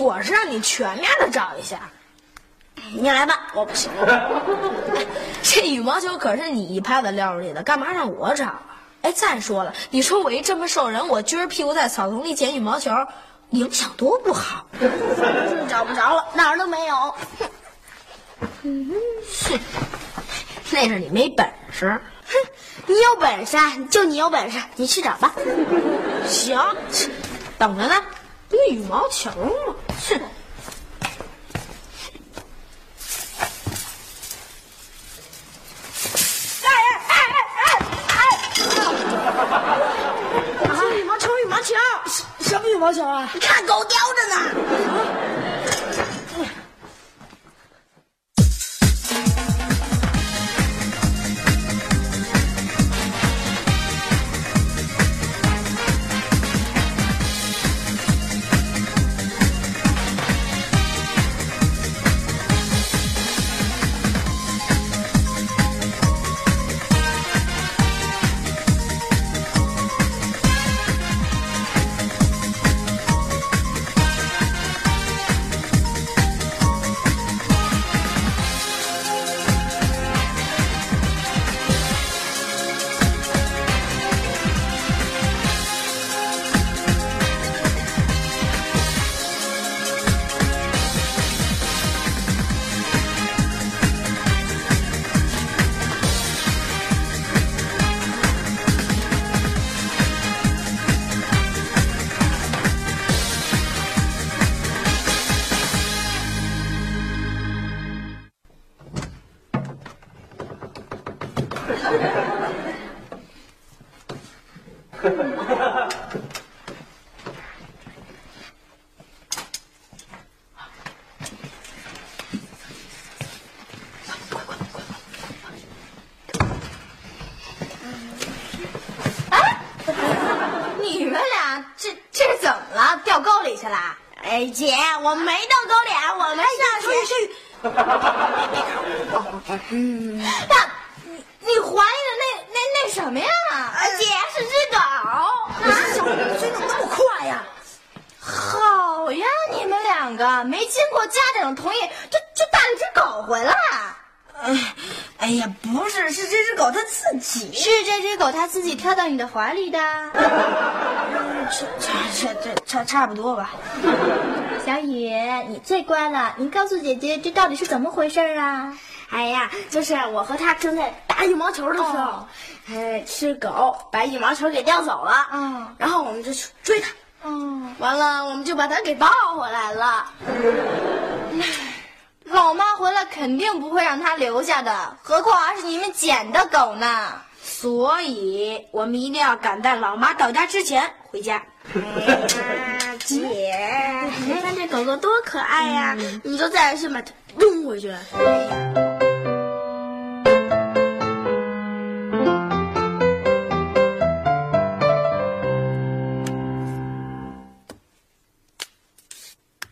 我是让你全面的找一下。你来吧，我不行。这羽毛球可是你一拍的料里的，干嘛让我找啊？哎，再说了，你说我一这么瘦人，我撅着屁股在草丛里捡羽毛球，影响多不好。是 找不着了，哪儿都没有。哼，那是你没本事。哼，你有本事，就你有本事，你去找吧。行，等着呢，羽毛球吗？哼。哎哎哎哎哎！啊，羽毛球，羽毛球，什么羽毛球啊？你看狗叼着呢。你们俩这这是怎么了？掉沟里去了？哎，姐，我没掉沟里，我们上去。那，你你怀疑的那那那什么呀？姐是只狗。啊，小嘴怎么那么快呀？好呀，你们两个没经过家长同意就就带了只狗回来。哎，哎呀，不是，是这只狗它自己。是这只狗它自己跳到你的怀里的。差差差差差不多吧。小雨，你最乖了，你告诉姐姐这到底是怎么回事啊？哎呀，就是我和他正在打羽毛球的时候，哦哎，是狗把羽毛球给叼走了，嗯然后我们就去追它，嗯，完了我们就把它给抱回来了。老妈回来肯定不会让他留下的，何况还是你们捡的狗呢。所以我们一定要赶在老妈到家之前回家。哎呀，姐，你看这狗狗多可爱呀！你就再先把它扔回去。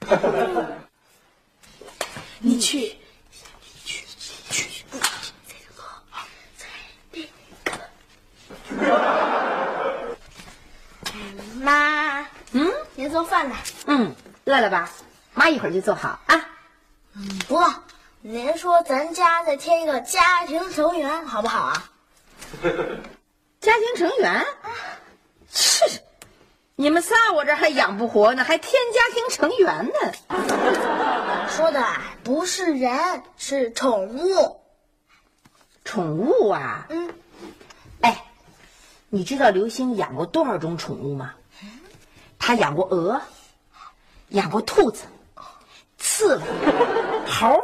你去，去去去。妈，嗯您做饭了。嗯，饿了吧？妈一会儿就做好啊。嗯不，您说咱家再添一个家庭成员好不好啊？家庭成员？是，你们仨我这还养不活呢，还添家庭成员呢。说的不是人，是宠物。宠物啊？嗯，哎，你知道刘星养过多少种宠物吗？他养过鹅，养过兔子，刺猬，猴，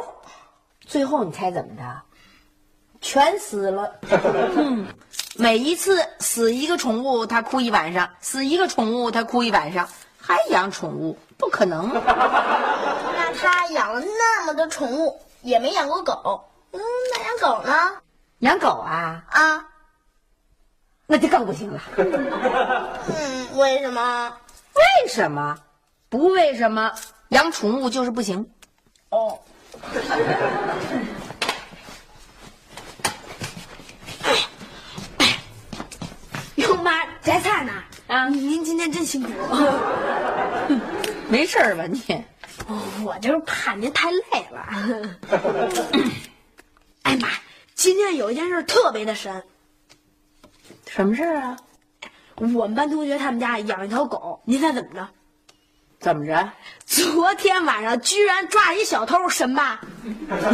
最后你猜怎么着？全死了。嗯，每一次死一个宠物，他哭一晚上；死一个宠物，他哭一晚上。还养宠物？不可能。那他养了那么多宠物，也没养过狗。嗯，那养狗呢？养狗啊？啊，那就更不行了。嗯，为什么？为什么？不为什么？养宠物就是不行。哦，哟妈，摘菜呢？啊您今天真辛苦。没事儿吧你？我就是怕您太累了。哎妈，今天有一件事特别的神。什么事儿啊？我们班同学他们家养一条狗，您猜怎么着？怎么着？昨天晚上居然抓一小偷，神吧？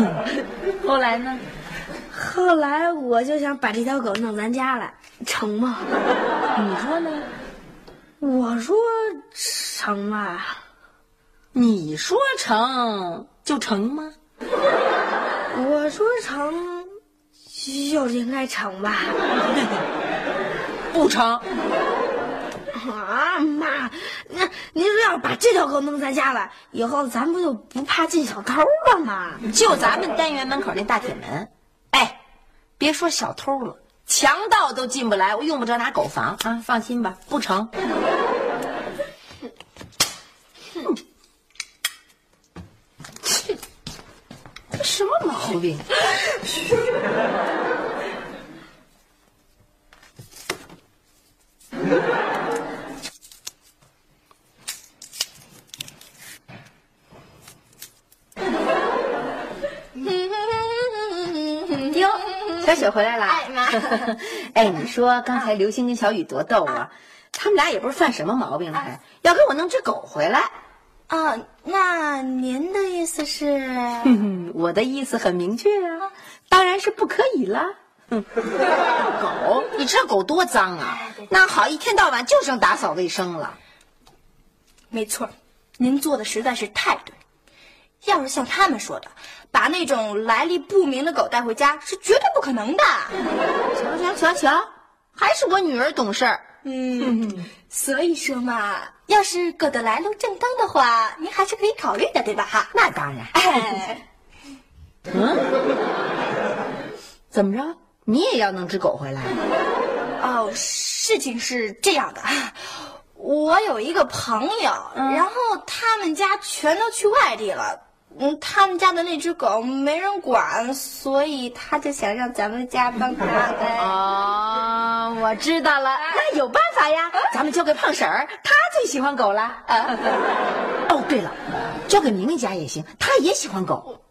后来呢？后来我就想把这条狗弄咱家来，成吗？你说呢？我说成吧。你说成就成吗？我说成，就应该成吧。不成。啊妈，那您说要是把这条狗弄咱家了，以后咱不就不怕进小偷了吗？就咱们单元门口那大铁门，哎，别说小偷了，强盗都进不来，我用不着拿狗防啊！放心吧，不成。哼，切，这什么毛病？哟，小雪回来了！哎妈，哎，你说刚才刘星跟小雨多逗啊！他们俩也不是犯什么毛病了，还要给我弄只狗回来。啊，那您的意思是？哼哼，我的意思很明确啊，当然是不可以啦。哼，狗，你知道狗多脏啊？那好，一天到晚就剩打扫卫生了。没错，您做的实在是太对。要是像他们说的，把那种来历不明的狗带回家，是绝对不可能的。瞧瞧瞧瞧，还是我女儿懂事儿。嗯，所以说嘛，要是狗的来路正当的话，您还是可以考虑的，对吧？哈。那当然。哎，嗯，怎么着？你也要弄只狗回来？哦，事情是这样的，我有一个朋友，然后他们家全都去外地了。嗯，他们家的那只狗没人管，所以他就想让咱们家帮他呗。哦，我知道了，那有办法呀，咱们交给胖婶儿，她最喜欢狗了。哦，对了，交给明明家也行，她也喜欢狗。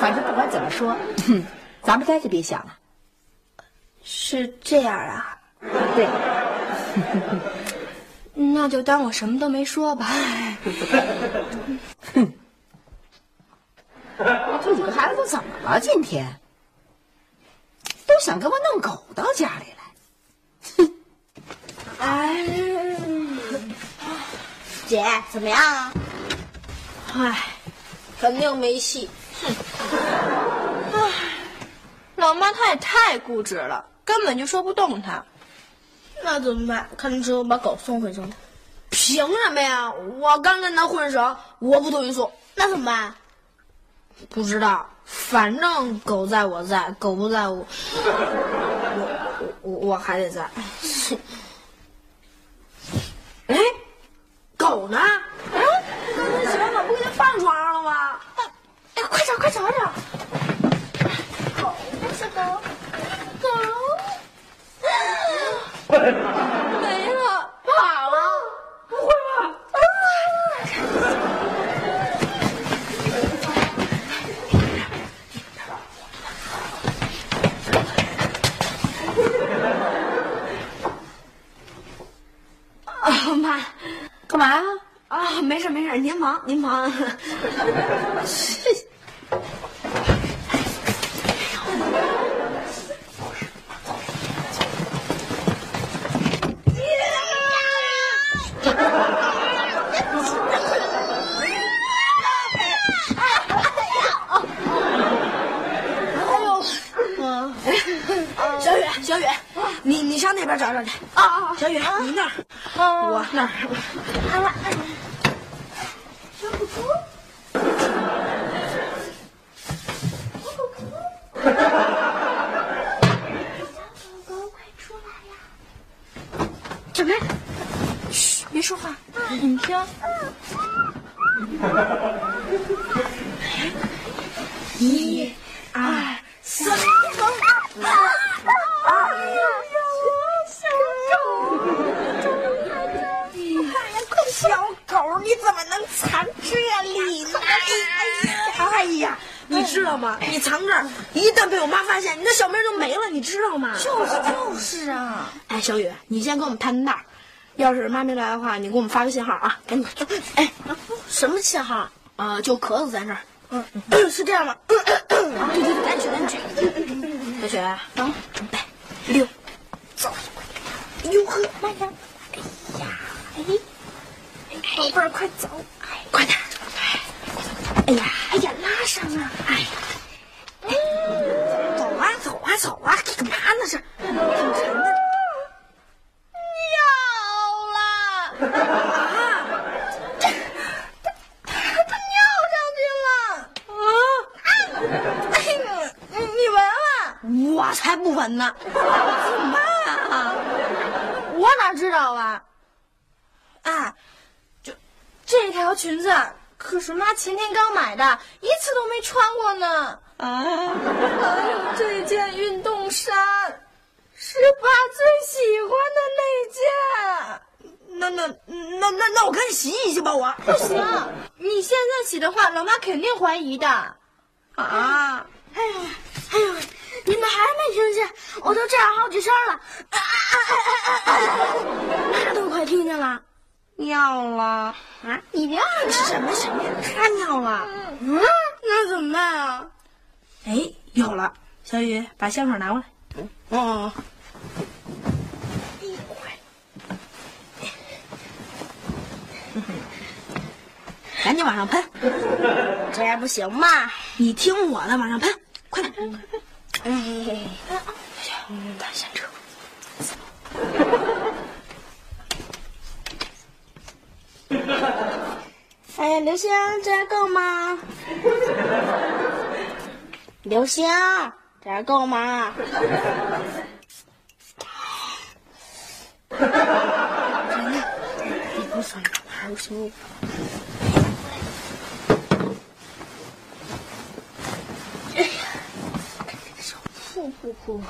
反正不管怎么说，哼，咱们家就别想了。是这样啊，对，那就当我什么都没说吧。这几个孩子都怎么了？今天都想给我弄狗到家里来。哼 哎，姐怎么样啊？唉，肯定没戏哼。老妈她也太固执了，根本就说不动她。那怎么办？看你只有把狗送回去了。凭什么呀？我刚跟他混熟，我不同意送。那怎么办？不知道，反正狗在我在，狗不在我，我我我还得在。哎，狗呢？哎，刚才洗完澡不给它放床上了吗？哎，快找快找找！狗，小狗，狗，没了，跑了？不会吧？啊妈！干嘛呀？啊，没事没事，您忙您忙。哎呦，小雨，你你上那边找找去。啊啊！小雨，你那儿，我那儿。好了，小狗狗，小狗狗，快出来呀！小梅，嘘，别说话。你听，一、二、三。小狗，你怎么能藏这里呢？哎呀，哎呀，你知道吗？你藏这儿，一旦被我妈发现，你的小命就没了，你知道吗？就是就是啊！哎，小雨，你先跟我们探探道儿，要是妈没来的话，你给我们发个信号啊，赶紧。哎，什么信号？呃，就咳嗽在这儿。嗯，是这样吗？对 对对，赶紧去，赶紧去。小雪，啊，准备，六，走。哟呵，慢点。哎呀，哎，宝贝儿，快走，哎，快点。哎呀，哎呀，拉上啊！哎呀，走啊，走啊，走啊！干嘛呢？是，挺沉的。尿了！啊！他他尿上去了！啊！哎呀，你你闻闻，我才不闻呢！怎么办啊？我哪知道啊？啊，就这条裙子，可是妈前天刚买的，一次都没穿过呢。啊！还有这件运动衫，是爸最喜欢的那件。那那那那那我赶紧洗洗去吧，我不行，你现在洗的话，老妈肯定怀疑的。啊！哎呀，哎呦，你们还没听见？我都这样好几声了，啊啊啊啊啊啊！妈都快听见了。尿了啊！你别按什么什么呀？他尿了。嗯，那怎么办啊？哎，有了，小雨，把香水拿过来。哦。赶紧往上喷，这样不行吗？你听我的，往上喷，快点！哎，咱先撤。哎呀，刘星，这样够吗？刘星，这样够吗？你不算，还有行。哎呀，手噗噗噗。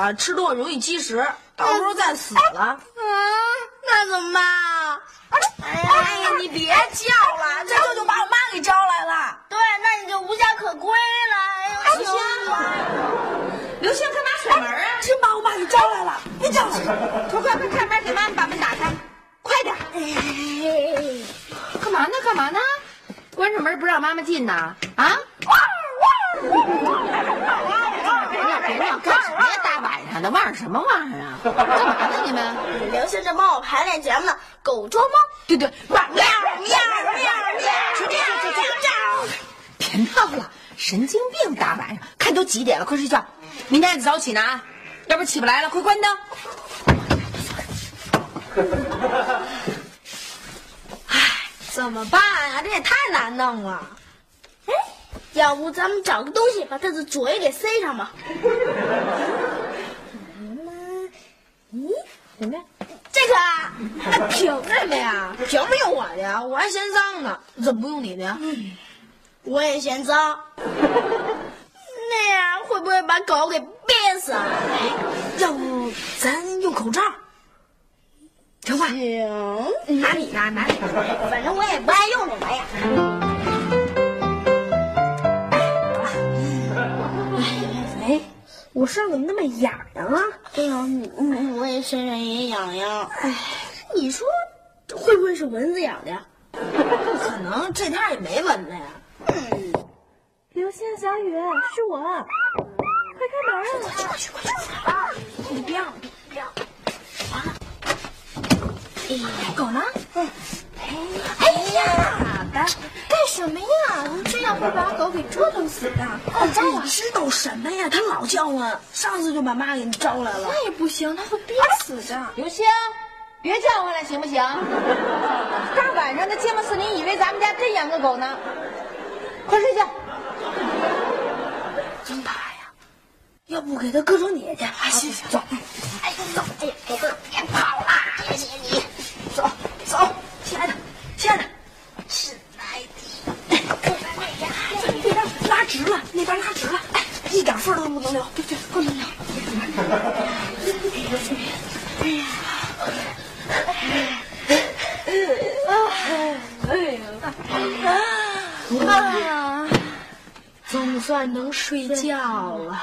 了，吃多了容易积食，到时候再死了。啊，那怎么办啊？哎呀，你别叫了，这就就把我妈给招来了。对，那你就无家可归了。哎呦，刘星，刘星，他拿水门啊！真把我妈给招来了，别叫了。快快快，开门，给妈妈把门打开，快点！干嘛呢？干嘛呢？关着门不让妈妈进呢？啊？别闹别闹，干什么呀？大晚上的玩什么汪啊？干嘛呢你们？刘星正帮我排练节目呢，狗捉猫。对对，喵喵喵喵喵喵！别闹了，神经病！大晚上，看都几点了，快睡觉，明天早起呢啊！要不起不来了，快关灯。哎怎么办呀？这也太难弄了。哎，要不咱们找个东西把他的嘴给塞上吧？咦，什么呀？这个啊，哎凭什么呀？凭什么用我的呀？我还嫌脏呢，怎么不用你的呀？我也嫌脏。那样会不会把狗给憋死啊？要不咱用口罩？成吧？行，拿你拿拿你，反正我也不爱用这玩意儿。我身上怎么那么痒痒啊？对呀，嗯，我也身上也痒痒。哎，你说会不会是蚊子咬的呀？不可能，这天也没蚊子呀。刘星小雨，是我，快开门啊！快去快去！啊，你不要不要！啊！哎，狗呢？哎呀，干干什么呀？这样会把狗给折腾死的。哦，你知道什么呀？它老叫唤，上次就把妈给你招来了。那也不行，它会憋死的。刘星，别叫唤了，行不行？大晚上的街坊四邻以为咱们家真养个狗呢。快睡觉。真怕呀！要不给它搁床底下去？啊，行行，走。哎，走！哎呀，别跑亲爱的，亲爱的，过来那边，那边拉直了，那边拉直了，哎，一点缝都不能留，对对，不能留。哎呀，哎呀，啊，总算能睡觉了。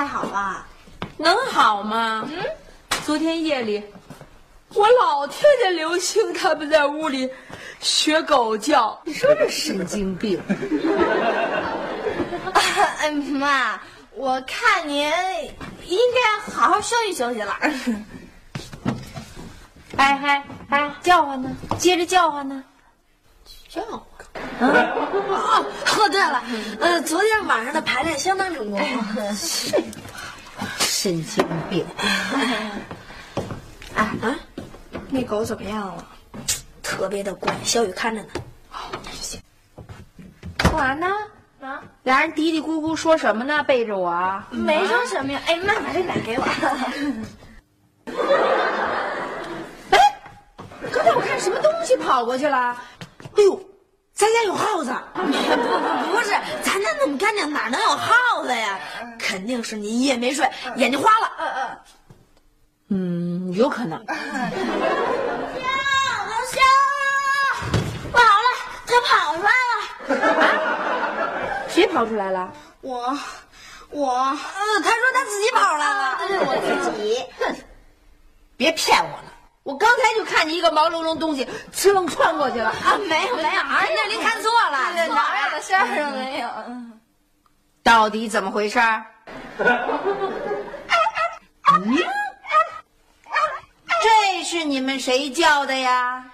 太好了？能好吗？嗯，昨天夜里，我老听见刘星他们在屋里学狗叫。你说这神经病！哎妈，我看您应该好好休息休息了。哎哎哎，叫唤呢？接着叫唤呢？叫唤。哦，哦，对了，呃，昨天晚上的排练相当成功。神经病！哎 啊，那狗怎么样了？特别的乖，小雨看着呢。干嘛呢？啊，俩人嘀嘀咕咕说什么呢？背着我。没说什么呀。哎，妈，把这奶给我。哎，刚才我看什么东西跑过去了？哎呦，咱家有耗子！不不不是，咱家那么干净，哪能有耗子呀？肯定是你一夜没睡，眼睛花了。嗯嗯。嗯，有可能。刘星，不好了，他跑出来了。谁跑出来了？我，我，呃，他说他自己跑来了。我自己。哼，别骗我了！我刚才就看见一个毛茸茸东西哧楞窜过去了。啊，没有没有，儿那您看错了，对哪有的事儿啊？没有。到底怎么回事？嗯，这是你们谁叫的呀？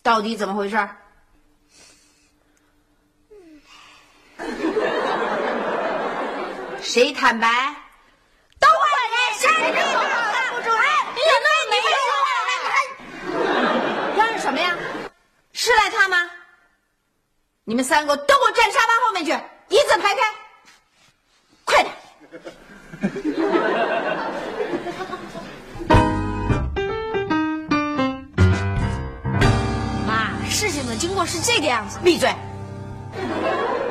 到底怎么回事？谁坦白？都怪你，谁给我看不出来？你怎么没说？嚷嚷什么呀？是赖他吗？你们三个都给我站沙发后面去，一字排开，快点！妈，事情的经过是这个样子。闭嘴！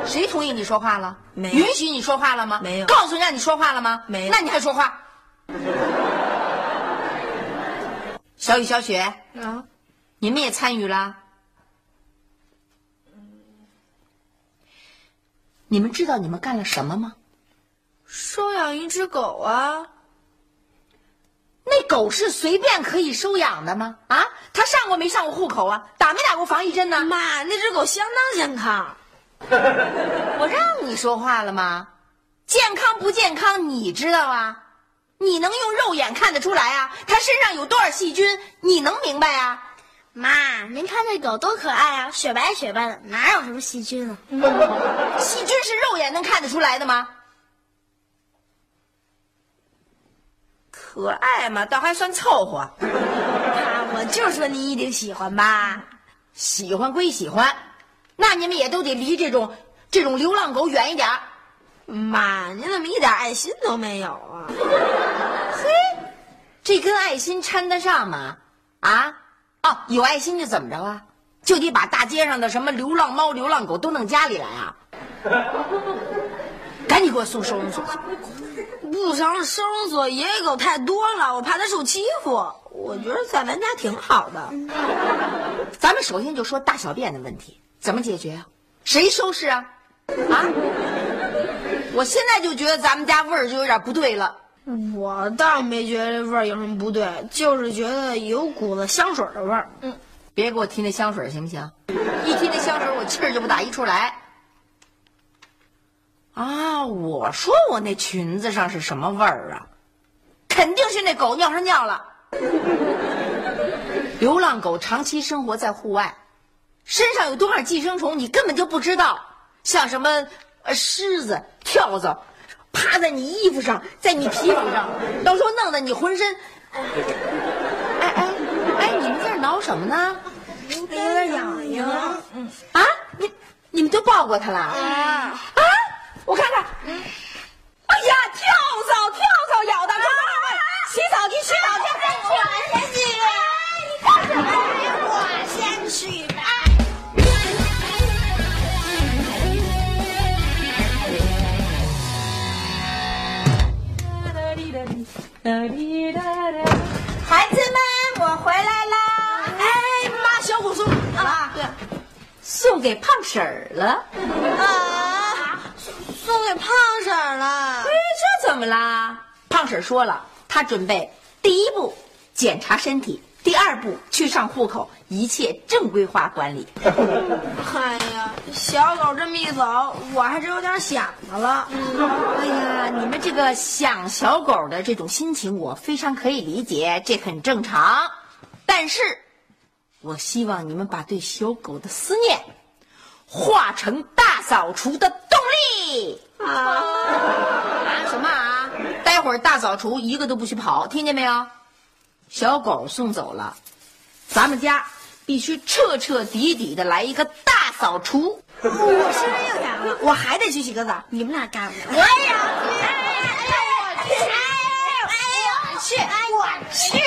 谁同意你说话了？没有允许你说话了吗？没有告诉你让你说话了吗？没有那你还说话？小雨、小雪，啊，你们也参与了。你们知道你们干了什么吗？收养一只狗啊。那狗是随便可以收养的吗？啊，它上过没上过户口啊？打没打过防疫针呢？妈，那只狗相当健康。我让你说话了吗？健康不健康你知道啊？你能用肉眼看得出来啊？它身上有多少细菌，你能明白啊？妈，您看这狗多可爱啊，雪白雪白的，哪有什么细菌啊？细菌是肉眼能看得出来的吗？可爱嘛，倒还算凑合。妈，我就说你一定喜欢吧。喜欢归喜欢，那你们也都得离这种这种流浪狗远一点。妈，你怎么一点爱心都没有啊？嘿这跟爱心掺得上吗？啊？哦，有爱心就怎么着啊？就得把大街上的什么流浪猫、流浪狗都弄家里来啊？赶紧给我送收容所去！不成，收容所野狗太多了，我怕它受欺负。我觉得在咱家挺好的。咱们首先就说大小便的问题，怎么解决啊？谁收拾啊？啊？我现在就觉得咱们家味儿就有点不对了。我倒没觉得这味儿有什么不对，就是觉得有股子香水的味儿。嗯，别给我提那香水行不行？一提那香水，我气儿就不打一处来。啊，我说我那裙子上是什么味儿啊？肯定是那狗尿上尿了。流浪狗长期生活在户外，身上有多少寄生虫，你根本就不知道。像什么呃虱子、跳蚤，趴在你衣服上，在你皮肤上，到时候弄得你浑身……哎哎哎，你们在这挠什么呢？有点痒痒。嗯啊，你你们都抱过它了？啊啊！我看看，哎呀，跳蚤，跳蚤咬的，快快快，洗澡去，洗澡去，我先去。你干什么？我先去孩子们，我回来啦！哎妈，小虎送啊，对，送给胖婶儿了。啊，送给胖婶儿了哎。，这怎么啦？胖婶儿说了，她准备第一步检查身体，第二步去上户口，一切正规化管理。哎呀，小狗这么一走，我还真有点想它了。哎呀，你们这个想小狗的这种心情，我非常可以理解，这很正常。但是，我希望你们把对小狗的思念化成大扫除的动力。啊，啊什么啊？待会儿大扫除一个都不许跑，听见没有？小狗送走了，咱们家必须彻彻底底的来一个大扫除。我身上又痒了，我还得去洗个澡。你们俩干。我也要去！哎呀我去！哎呀我去吧！哎